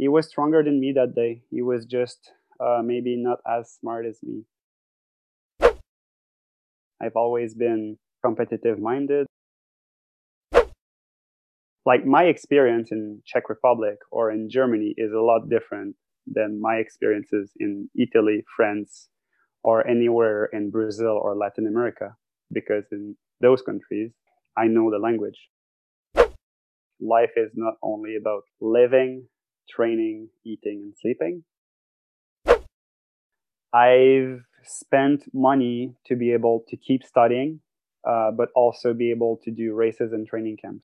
he was stronger than me that day. He was just uh, maybe not as smart as me. I've always been competitive minded. Like my experience in Czech Republic or in Germany is a lot different than my experiences in Italy, France, or anywhere in Brazil or Latin America, because in those countries, I know the language. Life is not only about living, training, eating, and sleeping. I've spent money to be able to keep studying, uh, but also be able to do races and training camps.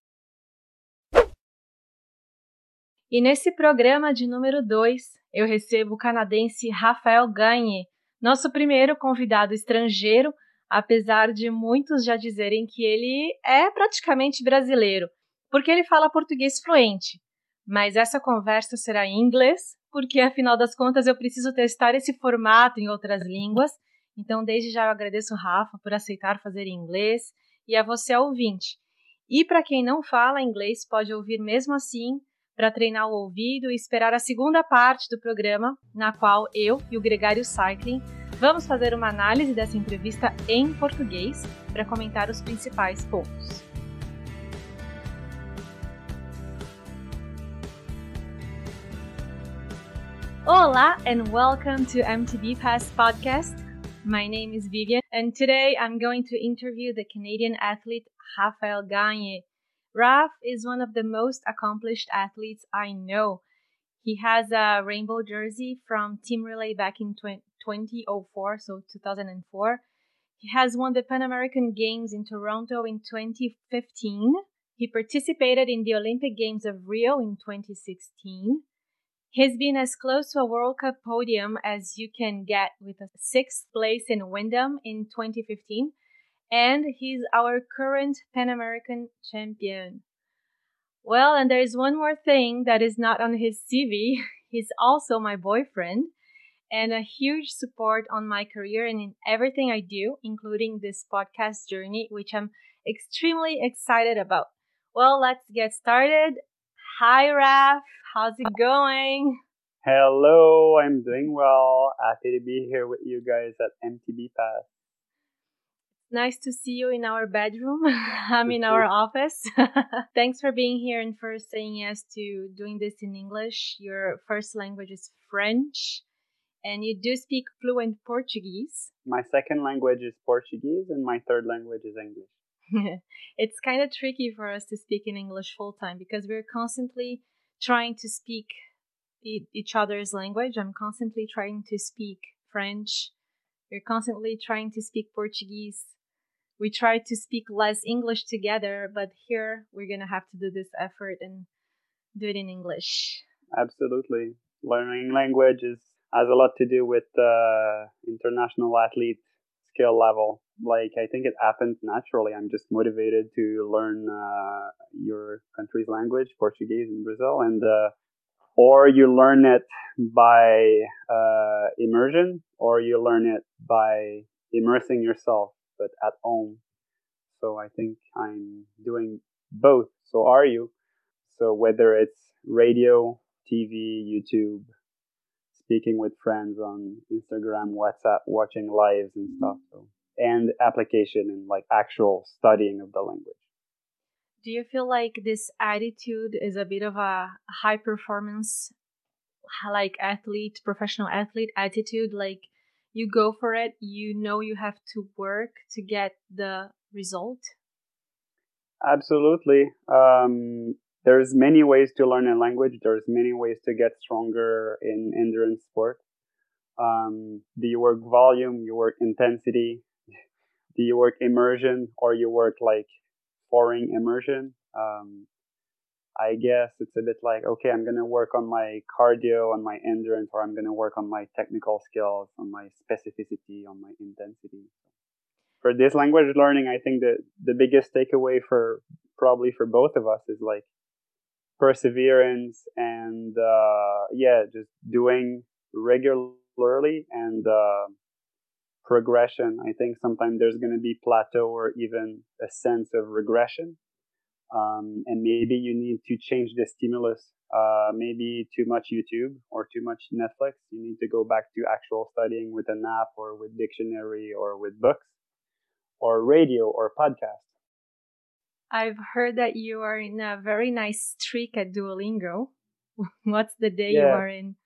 E nesse programa de número 2, eu recebo o canadense Rafael Gagne, nosso primeiro convidado estrangeiro, apesar de muitos já dizerem que ele é praticamente brasileiro, porque ele fala português fluente. Mas essa conversa será em inglês, porque afinal das contas eu preciso testar esse formato em outras línguas. Então, desde já eu agradeço Rafa por aceitar fazer em inglês e a você ouvinte. E para quem não fala inglês, pode ouvir mesmo assim para treinar o ouvido e esperar a segunda parte do programa, na qual eu e o Gregário Cycling vamos fazer uma análise dessa entrevista em português para comentar os principais pontos. Hola and welcome to MTB Pass podcast. My name is Vivian and today I'm going to interview the Canadian athlete Rafael Gagne Raf is one of the most accomplished athletes I know. He has a rainbow jersey from Team Relay back in 2004, so 2004. He has won the Pan American Games in Toronto in 2015. He participated in the Olympic Games of Rio in 2016. He's been as close to a World Cup podium as you can get with a sixth place in Windham in 2015 and he's our current Pan American champion. Well, and there's one more thing that is not on his CV. He's also my boyfriend and a huge support on my career and in everything I do, including this podcast journey, which I'm extremely excited about. Well, let's get started. Hi, Raf. How's it going? Hello, I'm doing well. Happy to be here with you guys at MTB Pass nice to see you in our bedroom. I'm in our office. Thanks for being here and for saying yes to doing this in English. Your first language is French and you do speak fluent Portuguese. My second language is Portuguese and my third language is English. it's kind of tricky for us to speak in English full time because we're constantly trying to speak each other's language. I'm constantly trying to speak French. We're constantly trying to speak Portuguese we try to speak less English together, but here we're gonna have to do this effort and do it in English. Absolutely, learning language is has a lot to do with uh, international athlete skill level. Like I think it happens naturally. I'm just motivated to learn uh, your country's language, Portuguese in Brazil, and uh, or you learn it by uh, immersion, or you learn it by immersing yourself but at home. So I think I'm doing both. So are you? So whether it's radio, TV, YouTube, speaking with friends on Instagram, WhatsApp, watching lives and stuff. So, and application and like actual studying of the language. Do you feel like this attitude is a bit of a high performance, like athlete, professional athlete attitude? Like you go for it, you know you have to work to get the result? Absolutely. Um, there's many ways to learn a language. There's many ways to get stronger in endurance sport. Um, do you work volume? You work intensity? Do you work immersion or you work like foreign immersion? Um, I guess it's a bit like, okay, I'm going to work on my cardio, on my endurance, or I'm going to work on my technical skills, on my specificity, on my intensity. For this language learning, I think that the biggest takeaway for probably for both of us is like perseverance and, uh, yeah, just doing regularly and, uh, progression. I think sometimes there's going to be plateau or even a sense of regression Um, and maybe you need to change the stimulus. Uh, maybe too much YouTube or too much Netflix. You need to go back to actual studying with an app or with dictionary or with books or radio or podcast. I've heard that you are in a very nice streak at Duolingo. What's the day Yeah. you are in?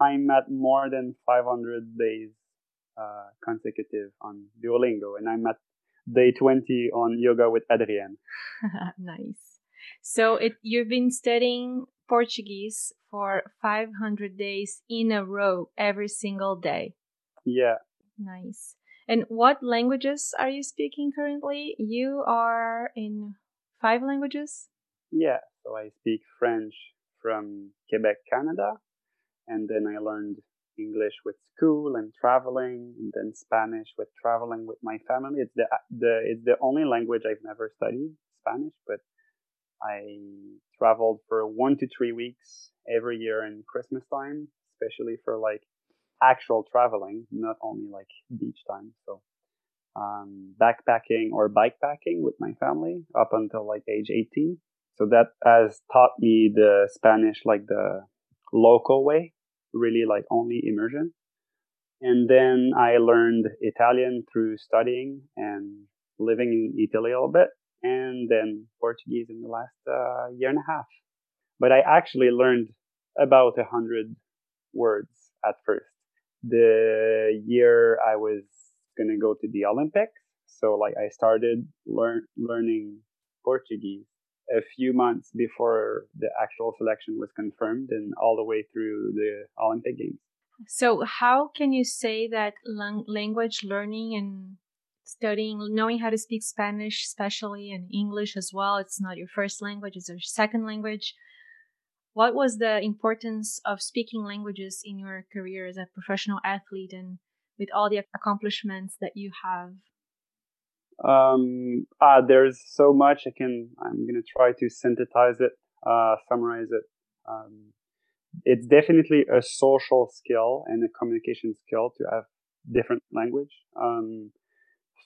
I'm at more than 500 days uh, consecutive on Duolingo, and I'm at day 20 on yoga with Adriene. nice. So it you've been studying Portuguese for 500 days in a row every single day. Yeah, Nice. And what languages are you speaking currently? You are in five languages? yeah. So I speak French from Quebec, Canada, and then I learned English with school and traveling, and then Spanish with traveling with my family. It's the the it's the only language I've never studied Spanish, but I traveled for one to three weeks every year in Christmas time, especially for like actual traveling, not only like beach time. So um, backpacking or bikepacking with my family up until like age 18. So that has taught me the Spanish like the local way, really like only immersion. And then I learned Italian through studying and living in Italy a little bit, and then Portuguese in the last uh, year and a half. But I actually learned about a hundred words at first. The year I was gonna go to the Olympics, so like I started learn learning Portuguese a few months before the actual selection was confirmed, and all the way through the Olympic Games. So, how can you say that lang- language learning and studying, knowing how to speak Spanish, especially and English as well, it's not your first language, it's your second language. What was the importance of speaking languages in your career as a professional athlete and with all the accomplishments that you have? Um, ah, there's so much I can. I'm gonna try to synthesize it, uh, summarize it. Um, it's definitely a social skill and a communication skill to have different language. Um,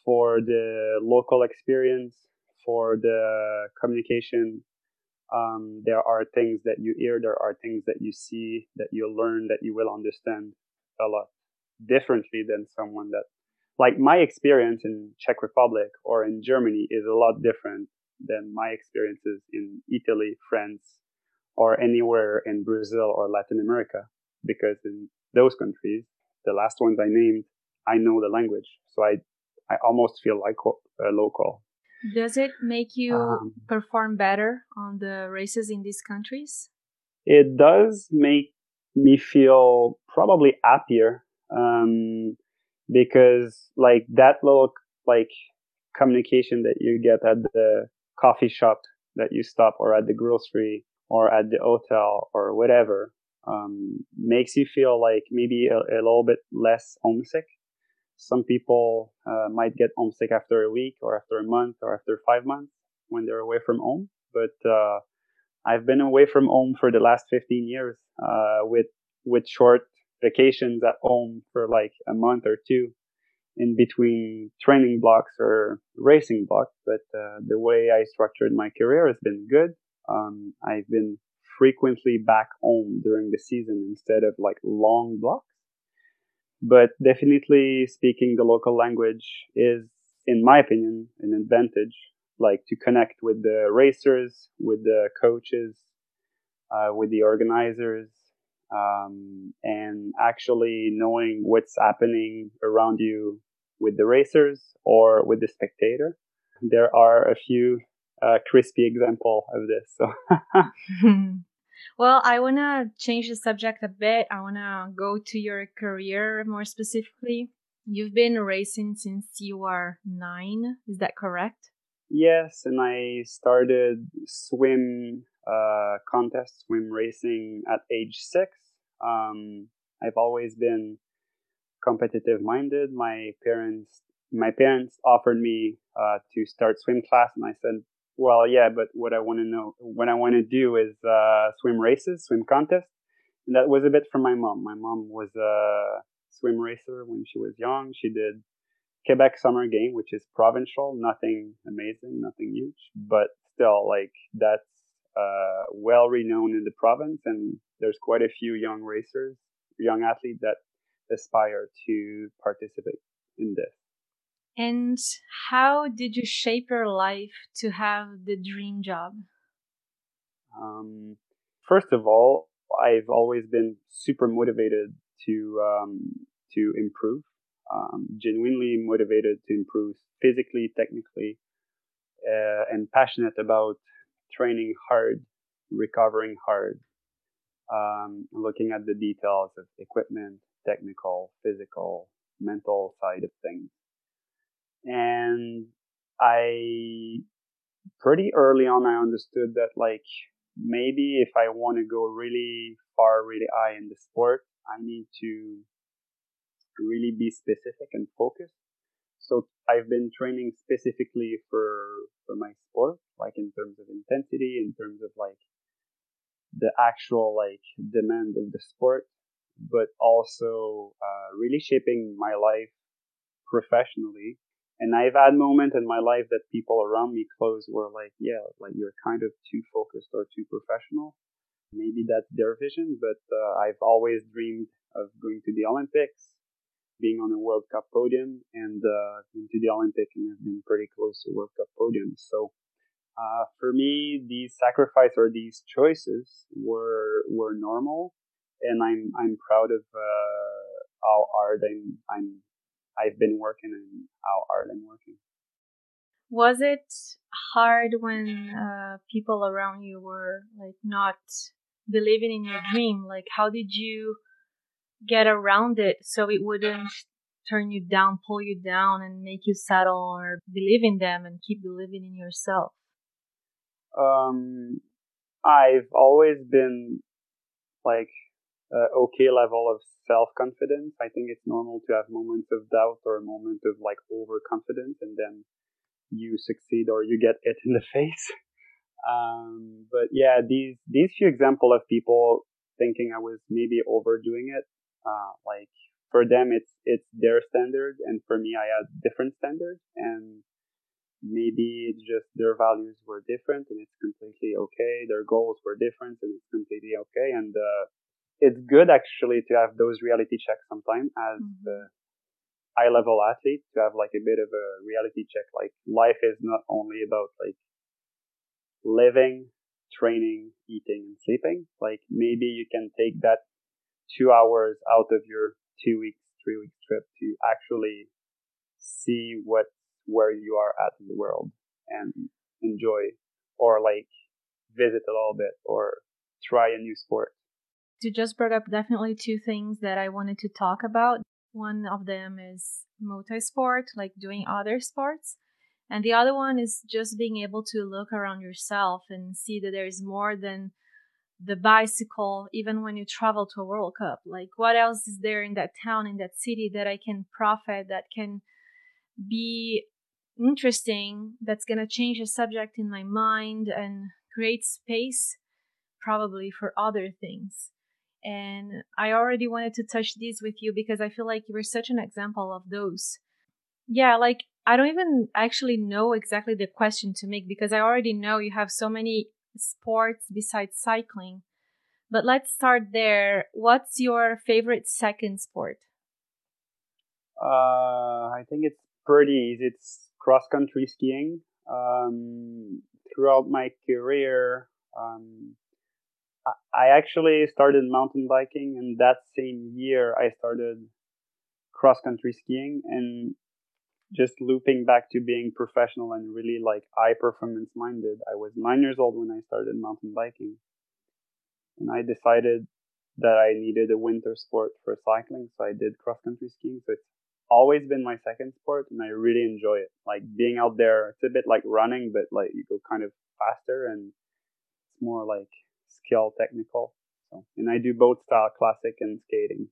for the local experience, for the communication, um, there are things that you hear, there are things that you see, that you learn, that you will understand a lot differently than someone that like my experience in Czech Republic or in Germany is a lot different than my experiences in Italy, France, or anywhere in Brazil or Latin America. Because in those countries, the last ones I named, I know the language. So I, I almost feel like a local. Does it make you Um, perform better on the races in these countries? It does make me feel probably happier. Um, because like that little like communication that you get at the coffee shop that you stop or at the grocery or at the hotel or whatever um, makes you feel like maybe a, a, little bit less homesick. Some people uh, might get homesick after a week or after a month or after five months when they're away from home. But uh, I've been away from home for the last 15 years uh, with with short vacations at home for like a month or two in between training blocks or racing blocks. But uh, the way I structured my career has been good. Um, I've been frequently back home during the season instead of like long blocks. But definitely speaking the local language is, in my opinion, an advantage. Like to connect with the racers, with the coaches, uh, with the organizers, um, and actually knowing what's happening around you with the racers or with the spectator. There are a few uh, crispy example of this. So. well, I want to change the subject a bit. I want to go to your career more specifically. You've been racing since you were nine. Is that correct? Yes, and I started swim uh, contest, swim racing at age six. Um, I've always been competitive minded. My parents, my parents offered me uh, to start swim class, and I said, "Well, yeah, but what I want to know, what I want to do is uh, swim races, swim contests." And that was a bit from my mom. My mom was a swim racer when she was young. She did Quebec Summer Game, which is provincial, nothing amazing, nothing huge, but still like that's uh, well renowned in the province, and there's quite a few young racers, young athletes that aspire to participate in this. And how did you shape your life to have the dream job? Um, first of all, I've always been super motivated to um, to improve, um, genuinely motivated to improve physically, technically, uh, and passionate about training hard, recovering hard, um, looking at the details of equipment, technical, physical, mental side of things. And I pretty early on, I understood that like maybe if I want to go really far, really high in the sport, I need to really be specific and focused. So I've been training specifically for, for my sport, like in terms of intensity, in terms of like the actual like demand of the sport, but also uh, really shaping my life professionally. And I've had moments in my life that people around me close were like, yeah, like you're kind of too focused or too professional. Maybe that's their vision, but uh, I've always dreamed of going to the Olympics, being on a World Cup podium, and uh, been to the Olympic and have been pretty close to World Cup podiums. So uh, for me, these sacrifices or these choices were were normal, and I'm I'm proud of uh, how hard I'm I'm I've been working and how hard I'm working. Was it hard when uh, people around you were like not believing in your dream? Like, how did you get around it so it wouldn't turn you down, pull you down, and make you settle or believe in them and keep believing in yourself? Um, I've always been like uh, okay level of self confidence. I think it's normal to have moments of doubt or a moment of like overconfidence, and then you succeed or you get it in the face. Um, but yeah, these these few example of people thinking I was maybe overdoing it, uh, like for them it's it's their standard, and for me I had different standards, and maybe it's just their values were different, and it's completely okay. Their goals were different, and it's completely okay. And uh, it's good actually to have those reality checks sometimes as mm-hmm. the high level athlete to have like a bit of a reality check. Like life is not only about like living, training, eating and sleeping. Like maybe you can take that two hours out of your two weeks, three weeks trip to actually see what, where you are at in the world and enjoy or like visit a little bit or try a new sport you just brought up definitely two things that I wanted to talk about. One of them is multi-sport, like doing other sports. And the other one is just being able to look around yourself and see that there is more than the bicycle, even when you travel to a World Cup. Like, what else is there in that town, in that city that I can profit, that can be interesting, that's going to change the subject in my mind and create space probably for other things and I already wanted to touch these with you because I feel like you were such an example of those. Yeah, like I don't even actually know exactly the question to make because I already know you have so many sports besides cycling. But let's start there. What's your favorite second sport? Uh, I think it's pretty easy. It's cross country skiing. Um, throughout my career, um, I actually started mountain biking, and that same year I started cross country skiing. And just looping back to being professional and really like high performance minded, I was nine years old when I started mountain biking, and I decided that I needed a winter sport for cycling, so I did cross country skiing. So it's always been my second sport, and I really enjoy it. Like being out there, it's a bit like running, but like you go kind of faster and it's more like skill technical. So, and I do both style classic and skating.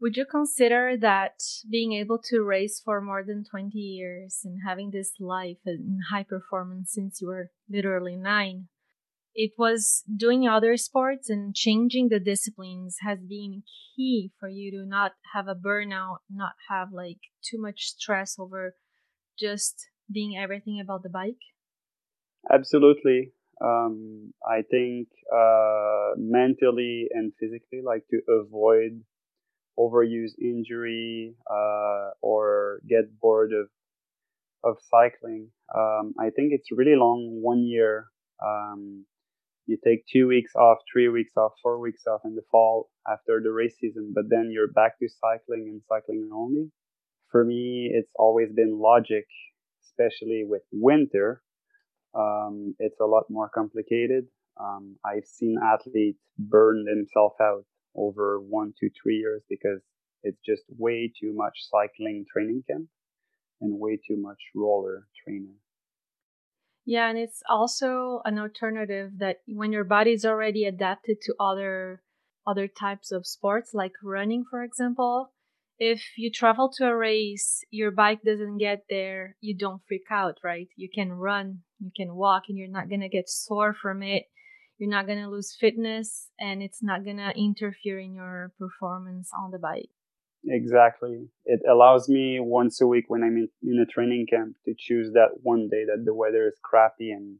Would you consider that being able to race for more than 20 years and having this life in high performance since you were literally nine, it was doing other sports and changing the disciplines has been key for you to not have a burnout, not have like too much stress over just being everything about the bike? Absolutely. Um, I think uh, mentally and physically, like to avoid overuse injury uh, or get bored of of cycling. Um, I think it's really long, one year. Um, you take two weeks off, three weeks off, four weeks off in the fall after the race season, but then you're back to cycling and cycling only. For me, it's always been logic, especially with winter. Um, it's a lot more complicated. Um, I've seen athletes burn themselves out over one to three years because it's just way too much cycling training camp and way too much roller training. Yeah, and it's also an alternative that when your body is already adapted to other other types of sports like running for example, if you travel to a race, your bike doesn't get there, you don't freak out, right? You can run, you can walk and you're not going to get sore from it. You're not going to lose fitness and it's not going to interfere in your performance on the bike. Exactly. It allows me once a week when I'm in, in a training camp to choose that one day that the weather is crappy and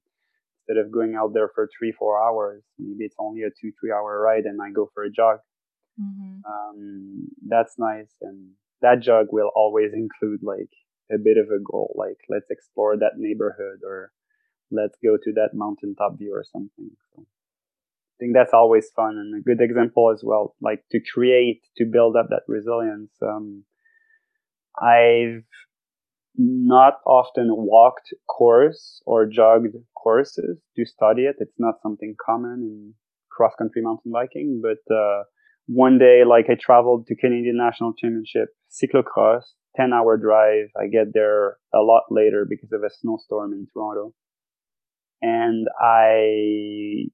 instead of going out there for three, four hours, maybe it's only a two, three hour ride and I go for a jog. Mm-hmm. Um, that's nice. And that jog will always include like a bit of a goal, like let's explore that neighborhood or let's go to that mountaintop view or something. So think that's always fun and a good example as well, like to create, to build up that resilience. Um, I've not often walked course or jogged courses to study it. It's not something common in cross country mountain biking, but, uh, one day, like I traveled to Canadian National Championship cyclocross, 10 hour drive. I get there a lot later because of a snowstorm in Toronto. And I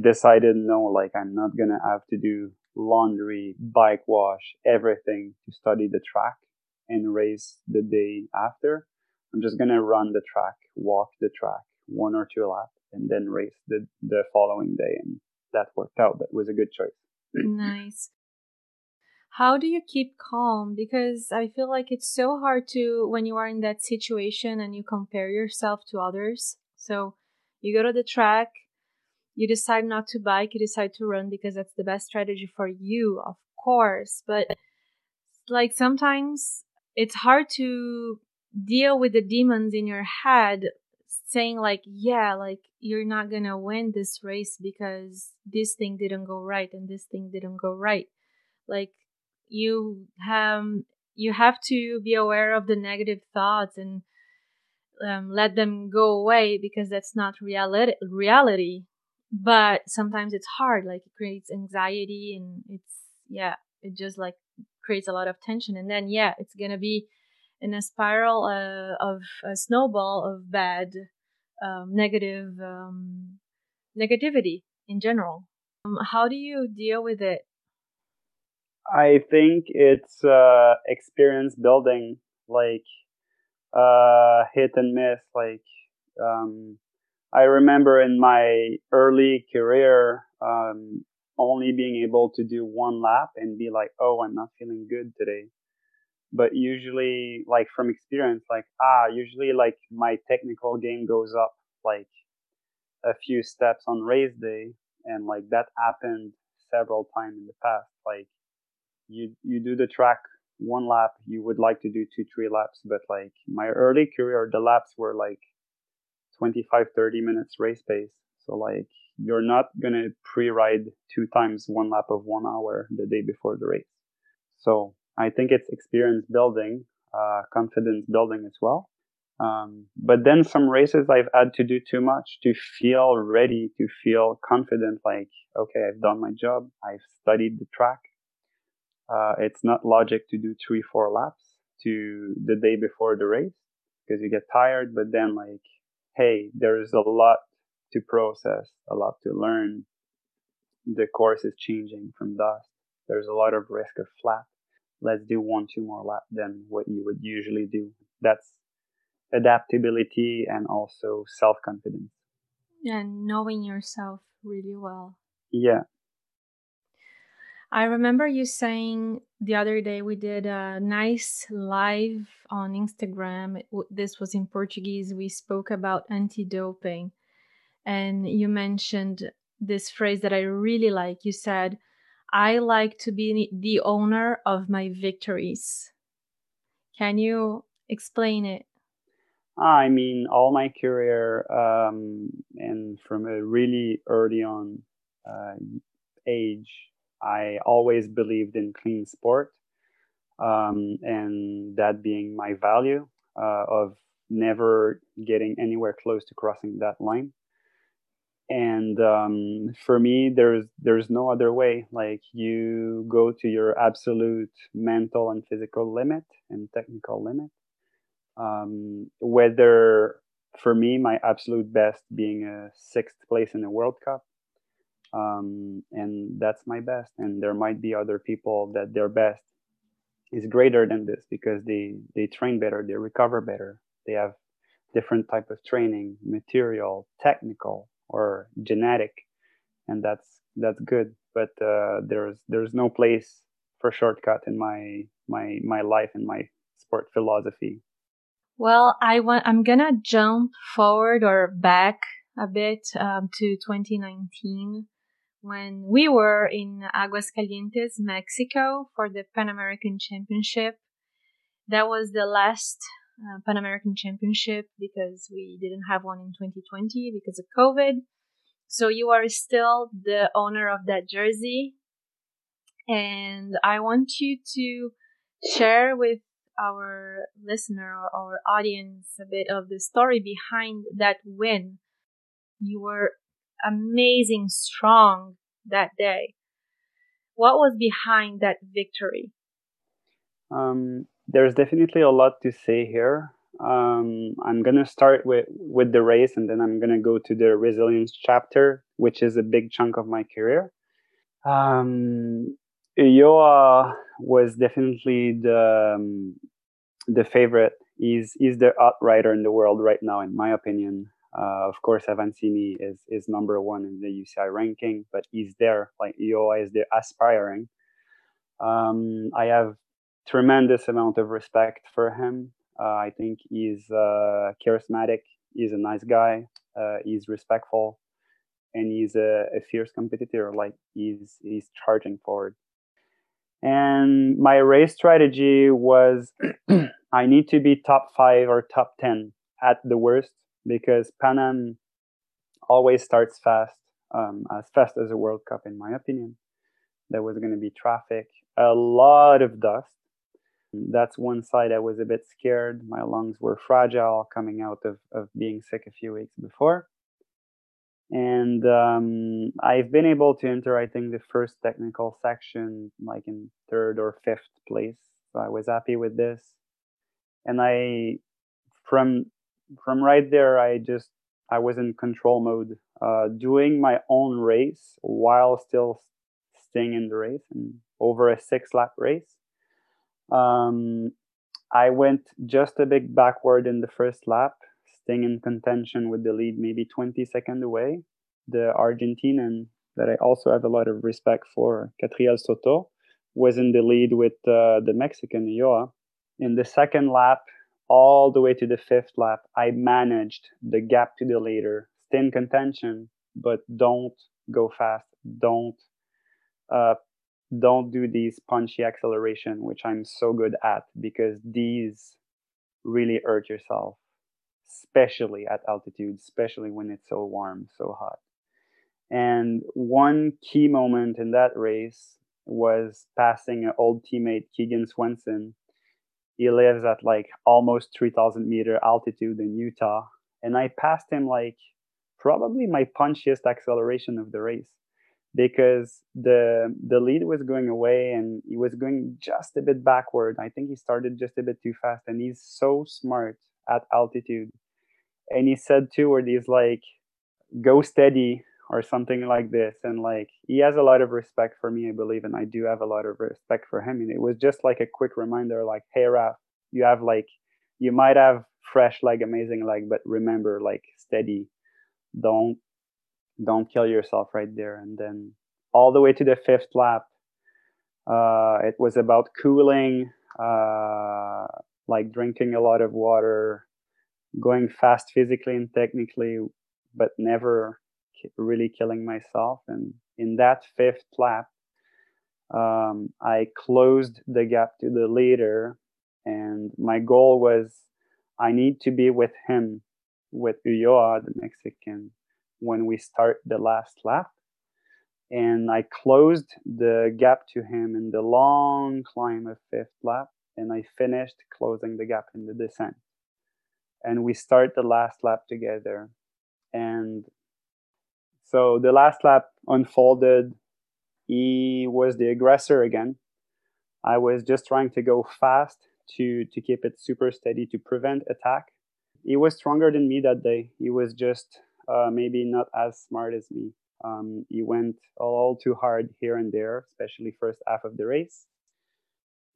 decided no, like I'm not gonna have to do laundry, bike wash, everything to study the track and race the day after. I'm just gonna run the track, walk the track, one or two laps, and then race the the following day. And that worked out. That was a good choice. nice. How do you keep calm? Because I feel like it's so hard to when you are in that situation and you compare yourself to others. So you go to the track, you decide not to bike, you decide to run because that's the best strategy for you, of course. But like sometimes it's hard to deal with the demons in your head saying like yeah like you're not gonna win this race because this thing didn't go right and this thing didn't go right like you have you have to be aware of the negative thoughts and um, let them go away because that's not reality reality. But sometimes it's hard like it creates anxiety and it's yeah it just like creates a lot of tension. And then yeah it's gonna be in a spiral uh, of a snowball of bad um, negative um, negativity in general. Um, how do you deal with it? I think it's uh, experience building like uh, hit and miss like um, I remember in my early career, um, only being able to do one lap and be like, oh, I'm not feeling good today. But usually, like from experience, like, ah, usually like my technical game goes up like a few steps on race day. And like that happened several times in the past. Like you, you do the track one lap, you would like to do two, three laps. But like my early career, the laps were like 25, 30 minutes race pace. So like you're not going to pre-ride two times one lap of one hour the day before the race. So I think it's experience building, uh, confidence building as well. Um, but then some races I've had to do too much to feel ready, to feel confident, like, okay, I've done my job. I've studied the track. Uh, it's not logic to do three, four laps to the day before the race because you get tired, but then like hey, there's a lot to process, a lot to learn. The course is changing from dust. There's a lot of risk of flat. Let's do one, two more laps than what you would usually do. That's adaptability and also self confidence. And knowing yourself really well. Yeah. I remember you saying the other day we did a nice live on Instagram. This was in Portuguese. We spoke about anti doping. And you mentioned this phrase that I really like. You said, I like to be the owner of my victories. Can you explain it? I mean, all my career um, and from a really early on uh, age, I always believed in clean sport, um, and that being my value uh, of never getting anywhere close to crossing that line. And um, for me, there's there's no other way. Like you go to your absolute mental and physical limit and technical limit. Um, whether for me, my absolute best being a sixth place in the World Cup, um, and that's my best. And there might be other people that their best is greater than this because they they train better they recover better. They have different type of training material technical or genetic. And that's that's good. But uh, there's there's no place for shortcut in my my my life and my sport philosophy. Well i want i'm gonna jump forward or back a bit um, to 2019 when we were in Aguascalientes, Mexico for the Pan American Championship. That was the last uh, Pan American Championship because we didn't have one in 2020 because of COVID. So you are still the owner of that jersey. And I want you to share with our listener or our audience a bit of the story behind that win. You were amazing strong that day. What was behind that victory? Um, there's definitely a lot to say here. Um, I'm gonna start with with the race, and then I'm gonna go to the resilience chapter, which is a big chunk of my career. Um, Ulloa was definitely the um, the favorite. He's he's the outrider in the world right now, in my opinion. Uh, of course, Avancini is is number one in the UCI ranking, but he's there. Like Ulloa is there aspiring. Um, I have tremendous amount of respect for him. Uh, I think he's uh, charismatic. He's a nice guy. Uh, he's respectful, and he's a, a fierce competitor. Like he's he's charging forward. And my race strategy was I need to be top five or top ten at the worst because Pan Am always starts fast, um, as fast as a World Cup, in my opinion. There was going to be traffic, a lot of dust. That's one side I was a bit scared. My lungs were fragile coming out of, of being sick a few weeks before. And um, I've been able to enter, I think, the first technical section like in third or fifth place. So I was happy with this. And I, from from right there, I just I was in control mode, uh, doing my own race while still staying in the race and over a six lap race. Um, I went just a bit backward in the first lap, staying in contention with the lead, maybe 20 seconds away. The Argentinian that I also have a lot of respect for, Catriel Soto, was in the lead with uh, the Mexican Ulloa. In the second lap, all the way to the fifth lap, I managed the gap to the leader, stay in contention, but don't go fast. Don't uh, don't do these punchy acceleration, which I'm so good at because these really hurt yourself, especially at altitude, especially when it's so warm, so hot. And one key moment in that race was passing an old teammate, Keegan Swenson, he lives at like almost 3000 meter altitude in Utah. And I passed him like probably my punchiest acceleration of the race because the the lead was going away and he was going just a bit backward. I think he started just a bit too fast and he's so smart at altitude. And he said too where he's like go steady or something like this and like he has a lot of respect for me i believe and i do have a lot of respect for him and it was just like a quick reminder like hey raf you have like you might have fresh like amazing leg but remember like steady. Don't don't kill yourself right there. And then all the way to the fifth lap Uh, it was about cooling, uh, like drinking a lot of water, going fast physically and technically, but never really killing myself. And in that fifth lap, um, I closed the gap to the leader, and my goal was I need to be with him, with Ulloa, the Mexican, when we start the last lap. And I closed the gap to him in the long climb of fifth lap, and I finished closing the gap in the descent. And we start the last lap together. And so the last lap unfolded he was the aggressor again. I was just trying to go fast to to keep it super steady to prevent attack. He was stronger than me that day. He was just uh, maybe not as smart as me. Um, he went all too hard here and there, especially first half of the race.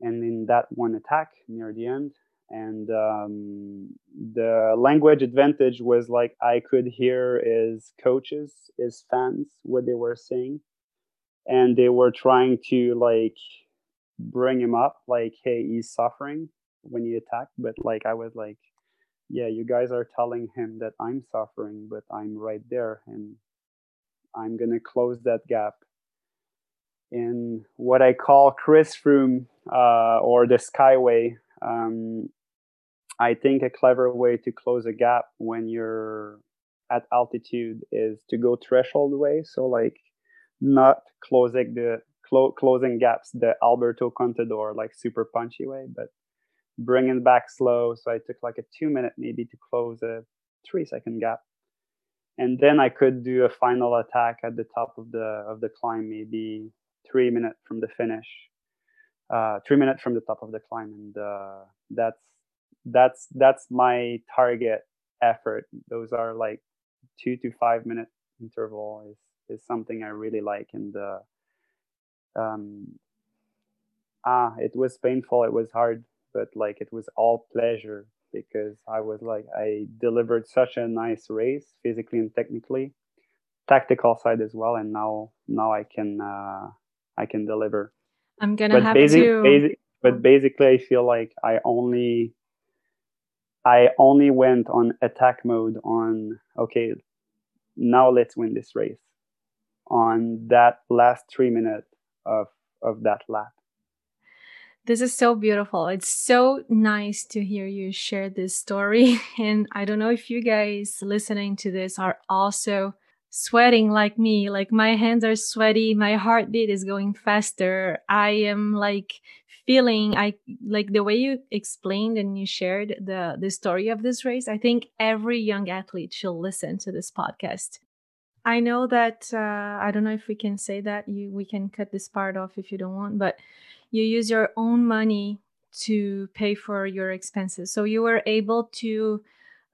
And in that one attack near the end, and um, the language advantage was like I could hear his coaches, his fans, what they were saying. And they were trying to like bring him up like hey he's suffering when he attacked. But like i was like yeah you guys are telling him that i'm suffering but i'm right there and i'm gonna close that gap. In what i call chris room uh, or the skyway um, i think a clever way to close a gap when you're at altitude is to go threshold way. So like not closing the clo- closing gaps the Alberto Contador like super punchy way, but bringing back slow. So I took like a two minute maybe to close a three second gap, and then I could do a final attack at the top of the of the climb, maybe three minutes from the finish, uh, three minutes from the top of the climb, and uh, that's that's that's my target effort. Those are like two to five minute interval is is something I really like. And uh, um, ah, it was painful. It was hard, but like it was all pleasure because I was like I delivered such a nice race physically and technically, tactical side as well. And now now I can uh, I can deliver. I'm gonna but have basic, to. Basic, but basically, I feel like I only I only went on attack mode on okay, now let's win this race on that last three minutes of of that lap. This is so beautiful. It's so nice to hear you share this story. And I don't know if you guys listening to this are also sweating like me. Like my hands are sweaty, my heartbeat is going faster. I am like feeling I like the way you explained and you shared the the story of this race. I think every young athlete should listen to this podcast I know that uh, I don't know if we can say that you we can cut this part off if you don't want, but you use your own money to pay for your expenses. So you were able to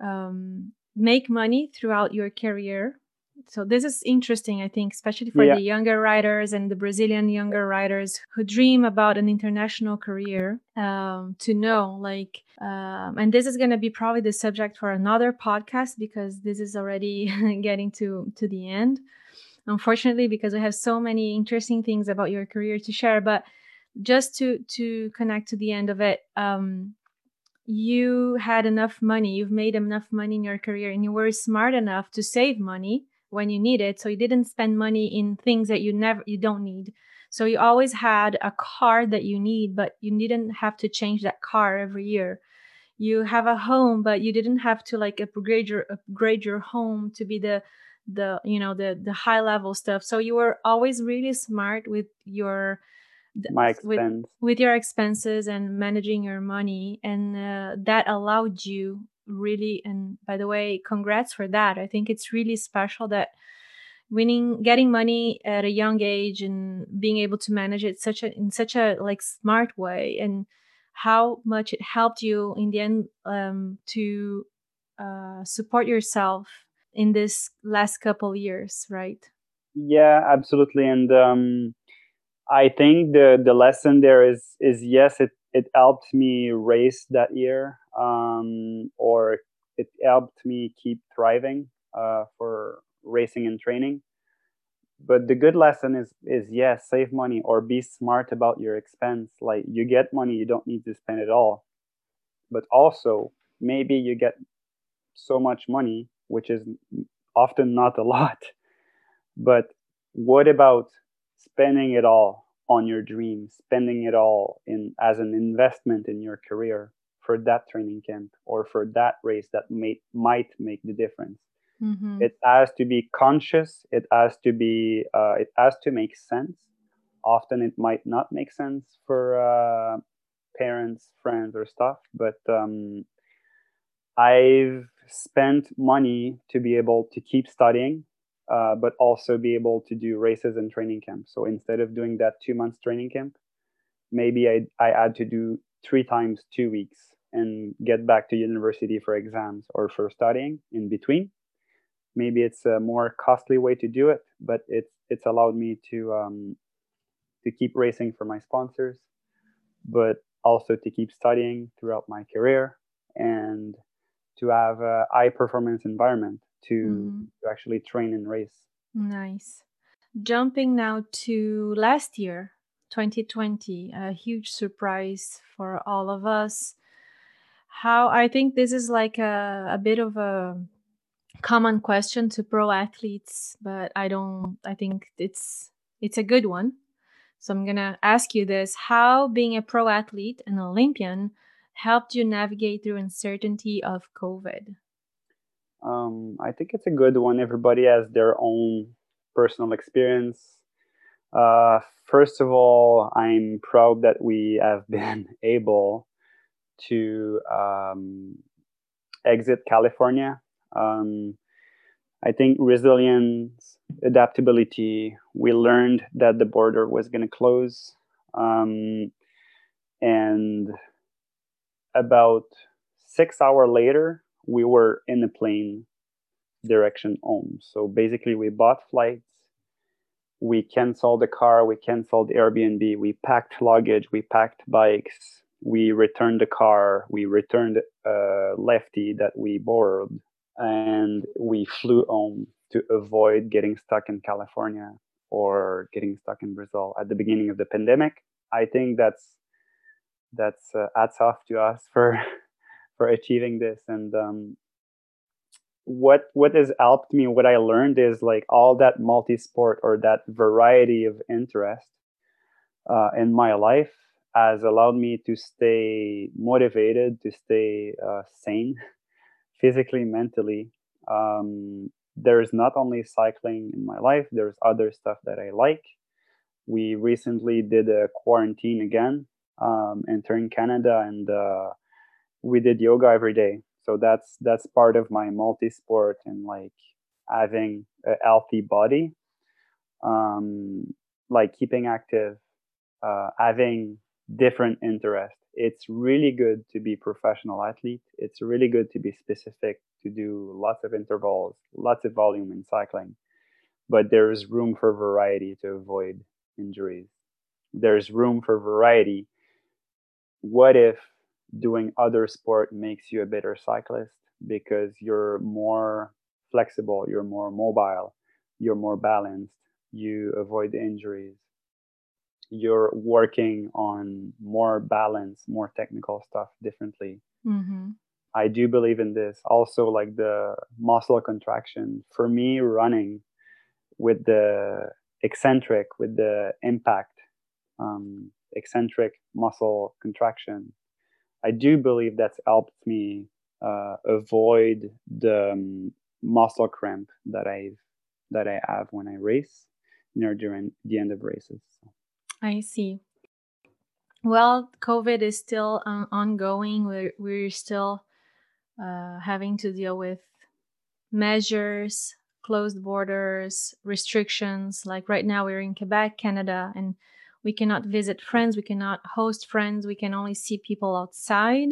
um, make money throughout your career so this is interesting i think especially for yeah. the younger writers and the brazilian younger writers who dream about an international career um, to know like um, and this is going to be probably the subject for another podcast because this is already getting to to the end unfortunately because we have so many interesting things about your career to share but just to to connect to the end of it um, you had enough money you've made enough money in your career and you were smart enough to save money when you need it so you didn't spend money in things that you never you don't need. So you always had a car that you need but you didn't have to change that car every year. You have a home but you didn't have to like upgrade your upgrade your home to be the the you know the the high level stuff. So you were always really smart with your my expense. with, with your expenses and managing your money and uh, that allowed you really and by the way congrats for that. I think it's really special that winning getting money at a young age and being able to manage it such a in such a like smart way and how much it helped you in the end um, to uh, support yourself in this last couple years right? Yeah absolutely and um, i think the the lesson there is is yes it it helped me race that year um, or it helped me keep thriving uh, for racing and training. But the good lesson is is yes save money or be smart about your expense. Like you get money you don't need to spend it all. But also maybe you get so much money which is often not a lot. But what about spending it all on your dreams spending it all in as an investment in your career for that training camp or for that race that may, might make the difference Mm-hmm. It has to be conscious. It has to be. Uh, it has to make sense. Often it might not make sense for uh, parents, friends, or stuff. But um, I've spent money to be able to keep studying, uh, but also be able to do races and training camps. So instead of doing that two months training camp, maybe I I had to do three times two weeks and get back to university for exams or for studying in between maybe it's a more costly way to do it, but it's it's allowed me to um, to keep racing for my sponsors, but also to keep studying throughout my career and to have a high performance environment to, mm-hmm. to actually train and race. Nice. Jumping now to last year, 2020, a huge surprise for all of us. How I think this is like a, a bit of a common question to pro athletes, but I don't I think it's it's a good one. So I'm going to ask you this, how being a pro athlete an Olympian helped you navigate through uncertainty of COVID? Um, I think it's a good one. Everybody has their own personal experience. Uh, first of all, I'm proud that we have been able to um, exit California um, I think resilience, adaptability. We learned that the border was going to close, um, and about six hours later, we were in a plane direction home. So basically, we bought flights. We canceled the car. We canceled Airbnb. We packed luggage. We packed bikes. We returned the car. We returned a uh, lefty that we borrowed and we flew home to avoid getting stuck in California or getting stuck in Brazil at the beginning of the pandemic. I think that's that's uh, hats off to us for for achieving this and um, what what has helped me what i learned is like all that multi-sport or that variety of interest uh, in my life has allowed me to stay motivated to stay uh, sane physically, mentally. Um, there's not only cycling in my life, there's other stuff that I like. We recently did a quarantine again, um, entering Canada, and uh, we did yoga every day. So that's that's part of my multi-sport and like having a healthy body, um, like keeping active, uh, having different interests it's really good to be professional athlete. It's really good to be specific, to do lots of intervals, lots of volume in cycling. But there's room for variety to avoid injuries. There's room for variety. What if doing other sport makes you a better cyclist because you're more flexible, you're more mobile, you're more balanced, you avoid injuries, you're working on more balance, more technical stuff differently. Mm-hmm. I do believe in this. Also, like the muscle contraction. For me, running with the eccentric, with the impact, um, eccentric muscle contraction, I do believe that's helped me uh, avoid the um, muscle cramp that I that I have when I race, you know, during the end of races. I see. Well, COVID is still um, ongoing. We're, we're still uh, having to deal with measures, closed borders, restrictions. Like right now, we're in Quebec, Canada, and we cannot visit friends, we cannot host friends, we can only see people outside.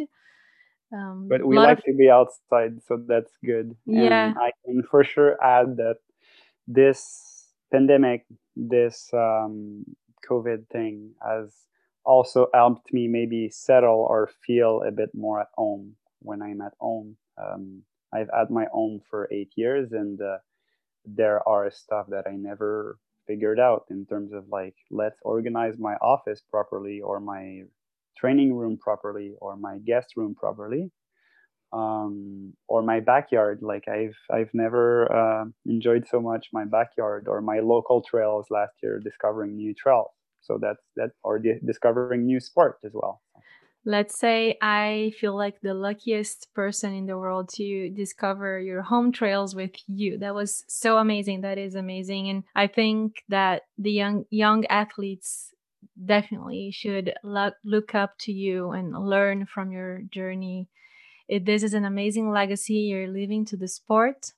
Um, but we like of... to be outside, so that's good. Yeah. And I can for sure add that this pandemic, this um, COVID thing has also helped me maybe settle or feel a bit more at home when I'm at home. Um, I've had my home for eight years, and uh, there are stuff that I never figured out in terms of like let's organize my office properly or my training room properly or my guest room properly um, or my backyard. Like i've i've never uh, enjoyed so much my backyard or my local trails last year discovering new trails. So that's that or di- discovering new sport as well let's say I feel like the luckiest person in the world to discover your home trails with you. That was so amazing. That is amazing. And I think that the young young athletes definitely should look, look up to you and learn from your journey. It, this is an amazing legacy you're leaving to the sport.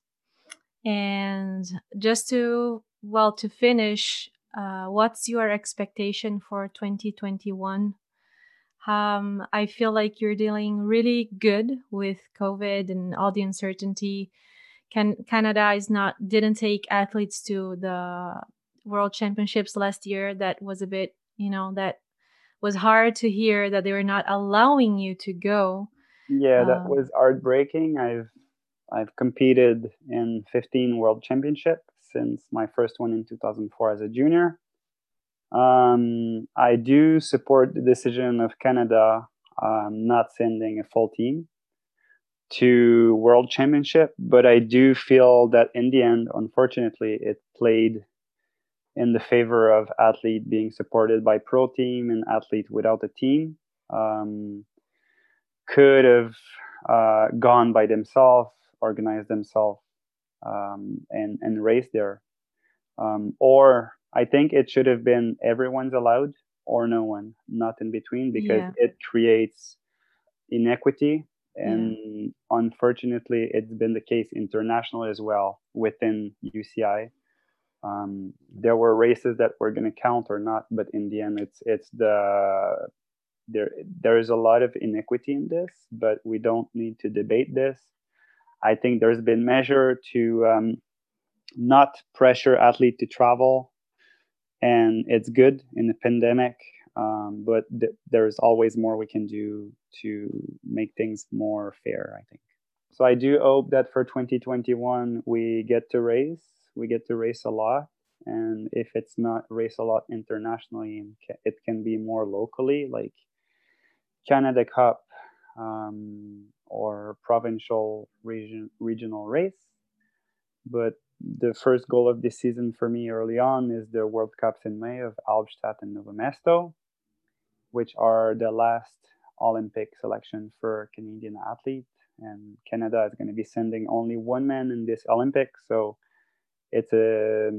And just to well to finish, uh, what's your expectation for 2021 um, I feel like you're dealing really good with COVID and all the uncertainty. Can Canada is not didn't take athletes to the World Championships last year. That was a bit, you know, that was hard to hear that they were not allowing you to go. Yeah, that um, was heartbreaking. I've I've competed in 15 World Championships since my first one in 2004 as a junior. Um, I do support the decision of Canada um, not sending a full team to World Championship, but I do feel that in the end, unfortunately, it played in the favor of athlete being supported by pro team and athlete without a team. Um, could have uh, gone by themselves, organized themselves, um, and and race there, um, or I think it should have been everyone's allowed or no one, not in between, because yeah. it creates inequity. And yeah. unfortunately, it's been the case internationally as well within UCI. Um, there were races that were going to count or not, but in the end, it's it's the there there is a lot of inequity in this, but we don't need to debate this. I think there's been measure to um, not pressure athlete to travel and it's good in the pandemic um, but th- there's always more we can do to make things more fair i think. So i do hope that for 2021 we get to race we get to race a lot and if it's not race a lot internationally it can be more locally like canada cup um, or provincial region regional race. But the first goal of this season for me early on is the World Cups in May of Albstadt and Novo Mesto, which are the last Olympic selection for Canadian athlete. And Canada is going to be sending only one man in this Olympics, so it's a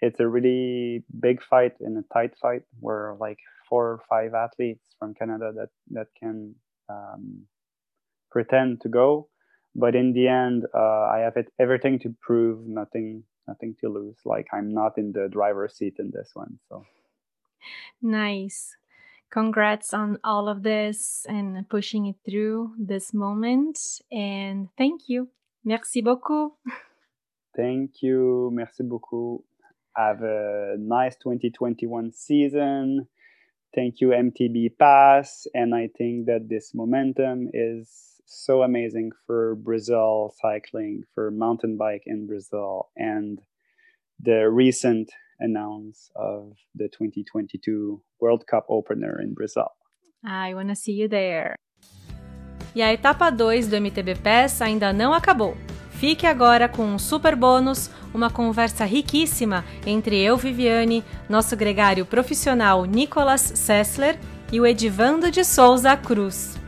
it's a really big fight and a tight fight where like four or five athletes from Canada that that can um, pretend to go but in the end uh, i have it, everything to prove nothing nothing to lose. Like i'm not in the driver's seat in this one so. Nice. Congrats on all of this and pushing it through this moment and thank you. Merci beaucoup. Thank you. Merci beaucoup. Have a nice 2021 season. Thank you mtb pass and i think that this momentum is so amazing for Brazil cycling, for mountain bike in Brazil, and the recent announce of the 2022 World Cup opener in Brazil. I want to see you there. E a etapa 2 do MTB Pass ainda não acabou. Fique agora com um super bônus, uma conversa riquíssima entre eu, Viviane, nosso gregário profissional Nicolas Sessler e o Edivando de Souza Cruz.